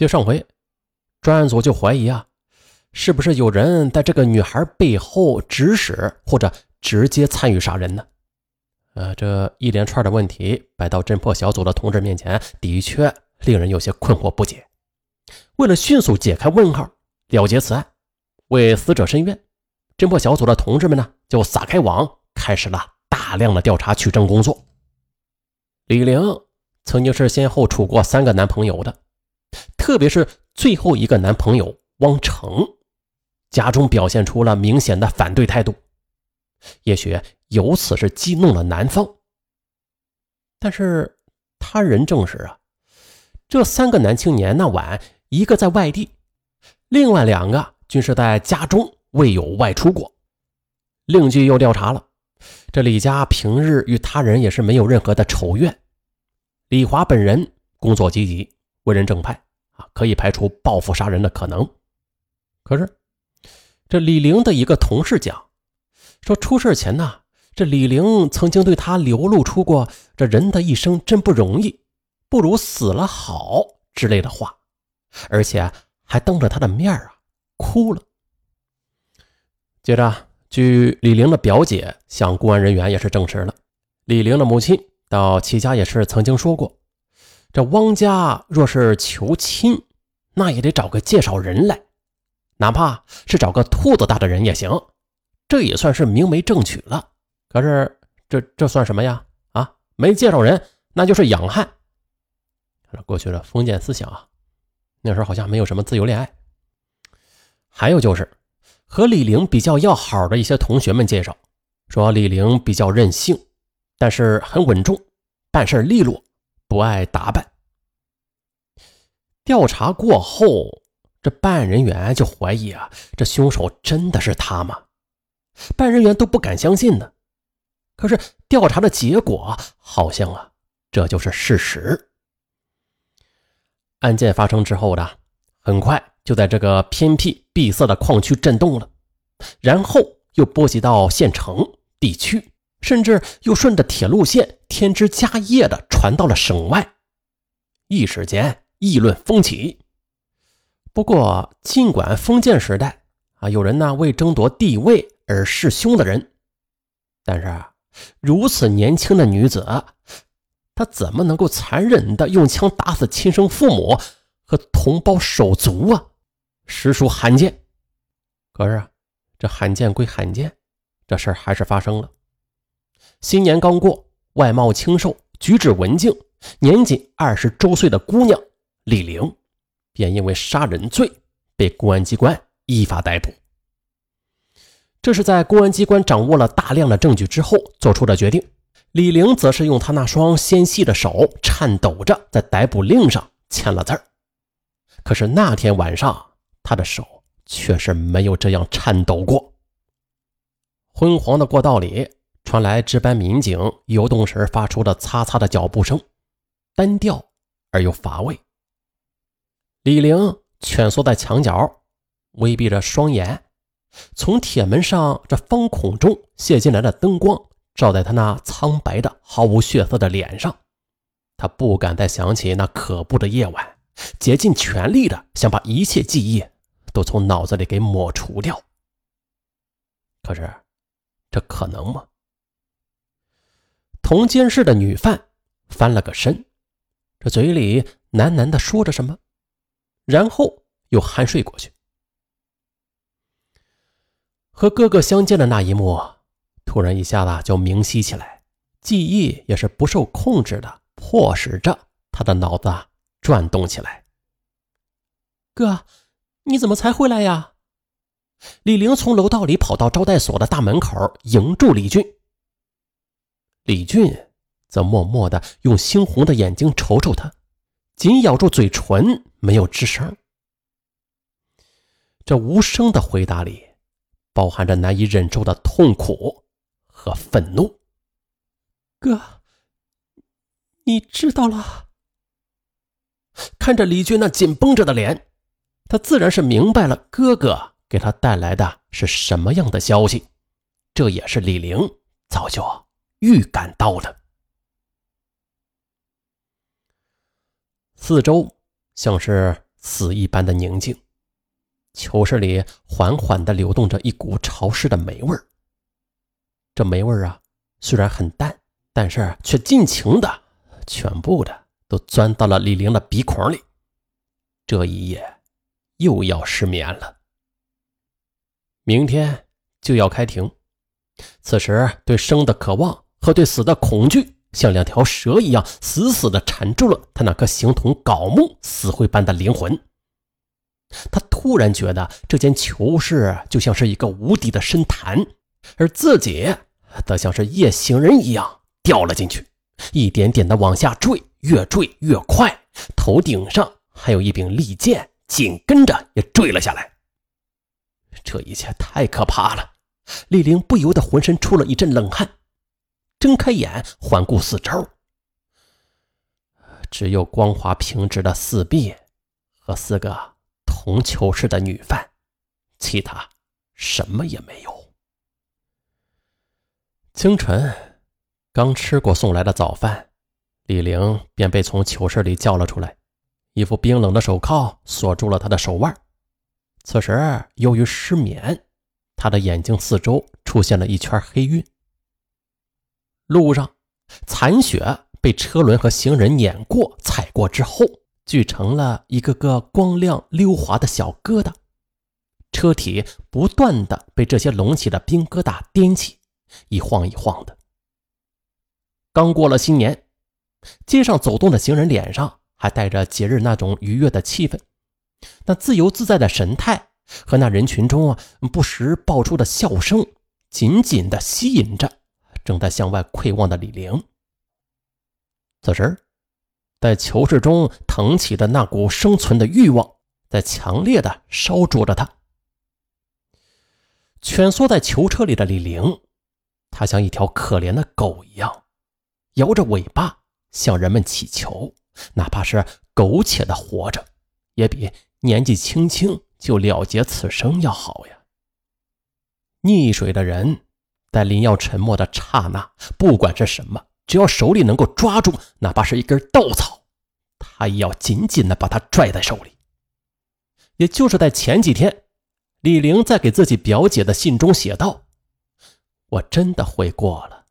就上回，专案组就怀疑啊，是不是有人在这个女孩背后指使或者直接参与杀人呢？呃，这一连串的问题摆到侦破小组的同志面前，的确令人有些困惑不解。为了迅速解开问号，了结此案，为死者伸冤，侦破小组的同志们呢，就撒开网，开始了大量的调查取证工作。李玲曾经是先后处过三个男朋友的，特别是最后一个男朋友汪成，家中表现出了明显的反对态度，也许由此是激怒了男方。但是他人证实啊，这三个男青年那晚一个在外地，另外两个均是在家中未有外出过。另据又调查了，这李家平日与他人也是没有任何的仇怨。李华本人工作积极，为人正派啊，可以排除报复杀人的可能。可是，这李玲的一个同事讲说，出事前呢，这李玲曾经对他流露出过“这人的一生真不容易，不如死了好”之类的话，而且还当着他的面啊哭了。接着，据李玲的表姐向公安人员也是证实了，李玲的母亲。到齐家也是曾经说过，这汪家若是求亲，那也得找个介绍人来，哪怕是找个兔子大的人也行，这也算是明媒正娶了。可是这这算什么呀？啊，没介绍人，那就是养汉。过去的封建思想啊，那时候好像没有什么自由恋爱。还有就是和李玲比较要好的一些同学们介绍，说李玲比较任性。但是很稳重，办事利落，不爱打扮。调查过后，这办案人员就怀疑啊，这凶手真的是他吗？办案人员都不敢相信呢。可是调查的结果好像啊，这就是事实。案件发生之后的，很快就在这个偏僻闭塞的矿区震动了，然后又波及到县城地区。甚至又顺着铁路线添枝加叶的传到了省外，一时间议论风起。不过，尽管封建时代啊有人呢为争夺地位而弑兄的人，但是如此年轻的女子，她怎么能够残忍的用枪打死亲生父母和同胞手足啊？实属罕见。可是啊，这罕见归罕见，这事儿还是发生了。新年刚过，外貌清瘦，举止文静，年仅二十周岁的姑娘李玲，便因为杀人罪被公安机关依法逮捕。这是在公安机关掌握了大量的证据之后做出的决定。李玲则是用她那双纤细的手颤抖着在逮捕令上签了字儿。可是那天晚上，她的手却是没有这样颤抖过。昏黄的过道里。传来值班民警游动时发出的擦擦的脚步声，单调而又乏味。李玲蜷缩在墙角，微闭着双眼，从铁门上这方孔中泄进来的灯光照在她那苍白的、毫无血色的脸上。她不敢再想起那可怖的夜晚，竭尽全力的想把一切记忆都从脑子里给抹除掉。可是，这可能吗？同监室的女犯翻了个身，这嘴里喃喃的说着什么，然后又酣睡过去。和哥哥相见的那一幕，突然一下子就明晰起来，记忆也是不受控制的，迫使着他的脑子转动起来。哥，你怎么才回来呀？李玲从楼道里跑到招待所的大门口，迎住李俊。李俊则默默的用猩红的眼睛瞅瞅他，紧咬住嘴唇，没有吱声。这无声的回答里，包含着难以忍受的痛苦和愤怒。哥，你知道了。看着李俊那紧绷着的脸，他自然是明白了哥哥给他带来的是什么样的消息。这也是李玲早就。预感到了，四周像是死一般的宁静。囚室里缓缓地流动着一股潮湿的霉味儿。这霉味儿啊，虽然很淡，但是却尽情的、全部的都钻到了李玲的鼻孔里。这一夜又要失眠了。明天就要开庭，此时对生的渴望和对死的恐惧，像两条蛇一样死死地缠住了他那颗形同槁木、死灰般的灵魂。他突然觉得这间囚室就像是一个无底的深潭，而自己则像是夜行人一样掉了进去，一点点的往下坠，越坠越快。头顶上还有一柄利剑，紧跟着也坠了下来。这一切太可怕了，李玲不由得浑身出了一阵冷汗，睁开眼环顾四周，只有光滑平直的四壁和四个。同囚室的女犯，其他什么也没有。清晨，刚吃过送来的早饭，李玲便被从囚室里叫了出来。一副冰冷的手铐锁住了她的手腕。此时，由于失眠，她的眼睛四周出现了一圈黑晕。路上，残雪被车轮和行人碾过、踩过之后。聚成了一个个光亮溜滑的小疙瘩，车体不断的被这些隆起的冰疙瘩颠起，一晃一晃的。刚过了新年，街上走动的行人脸上还带着节日那种愉悦的气氛，那自由自在的神态和那人群中啊不时爆出的笑声，紧紧的吸引着正在向外窥望的李玲。此时。在囚室中腾起的那股生存的欲望，在强烈的烧灼着他。蜷缩在囚车里的李玲，她像一条可怜的狗一样，摇着尾巴向人们乞求，哪怕是苟且的活着，也比年纪轻轻就了结此生要好呀。溺水的人，在林耀沉默的刹那，不管是什么。只要手里能够抓住，哪怕是一根稻草，他也要紧紧的把它拽在手里。也就是在前几天，李玲在给自己表姐的信中写道：“我真的回过了，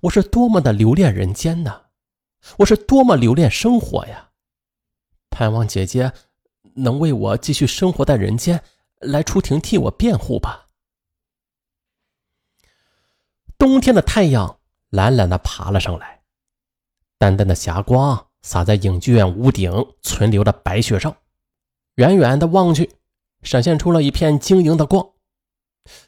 我是多么的留恋人间呐，我是多么留恋生活呀！盼望姐姐能为我继续生活在人间来出庭替我辩护吧。”冬天的太阳。懒懒地爬了上来，淡淡的霞光洒在影剧院屋顶存留的白雪上，远远的望去，闪现出了一片晶莹的光。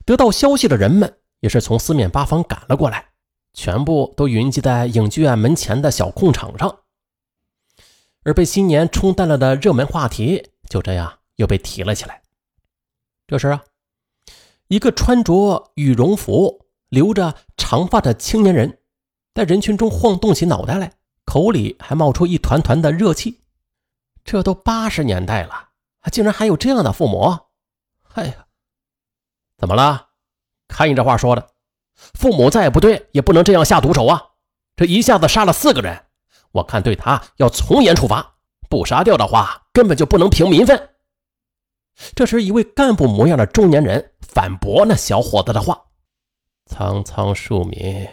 得到消息的人们也是从四面八方赶了过来，全部都云集在影剧院门前的小空场上。而被新年冲淡了的热门话题就这样又被提了起来。这时啊，一个穿着羽绒服。留着长发的青年人，在人群中晃动起脑袋来，口里还冒出一团团的热气。这都八十年代了，竟然还有这样的父母！哎呀，怎么了？看你这话说的，父母再不对，也不能这样下毒手啊！这一下子杀了四个人，我看对他要从严处罚。不杀掉的话，根本就不能平民愤。这时，一位干部模样的中年人反驳那小伙子的话。苍苍庶民，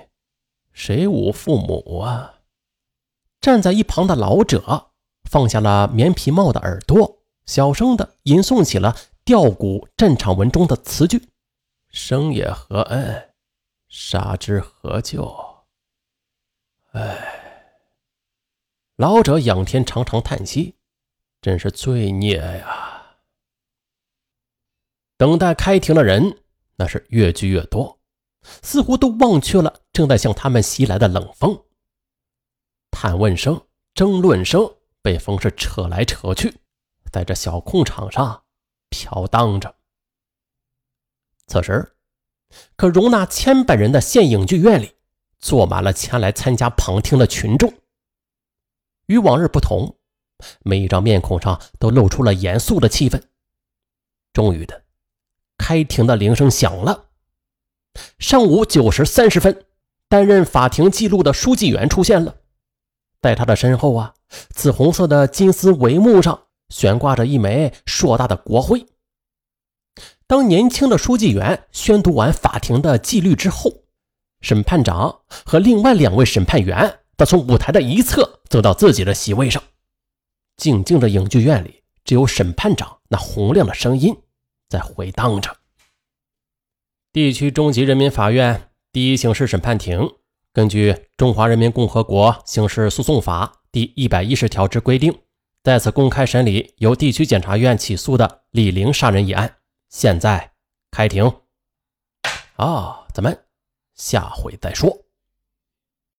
谁无父母啊？站在一旁的老者放下了棉皮帽的耳朵，小声的吟诵起了吊古战场文中的词句：“生也何恩，杀之何救？”哎，老者仰天长长叹息，真是罪孽呀！等待开庭的人那是越聚越多。似乎都忘却了正在向他们袭来的冷风。探问声、争论声被风是扯来扯去，在这小空场上飘荡着。此时，可容纳千百人的县影剧院里，坐满了前来参加旁听的群众。与往日不同，每一张面孔上都露出了严肃的气氛。终于的，开庭的铃声响了。上午九时三十分，担任法庭记录的书记员出现了。在他的身后啊，紫红色的金丝帷幕上悬挂着一枚硕大的国徽。当年轻的书记员宣读完法庭的纪律之后，审判长和另外两位审判员则从舞台的一侧走到自己的席位上。静静的影剧院里，只有审判长那洪亮的声音在回荡着。地区中级人民法院第一刑事审判庭根据《中华人民共和国刑事诉讼法》第一百一十条之规定，再次公开审理由地区检察院起诉的李玲杀人一案。现在开庭。啊，咱们下回再说。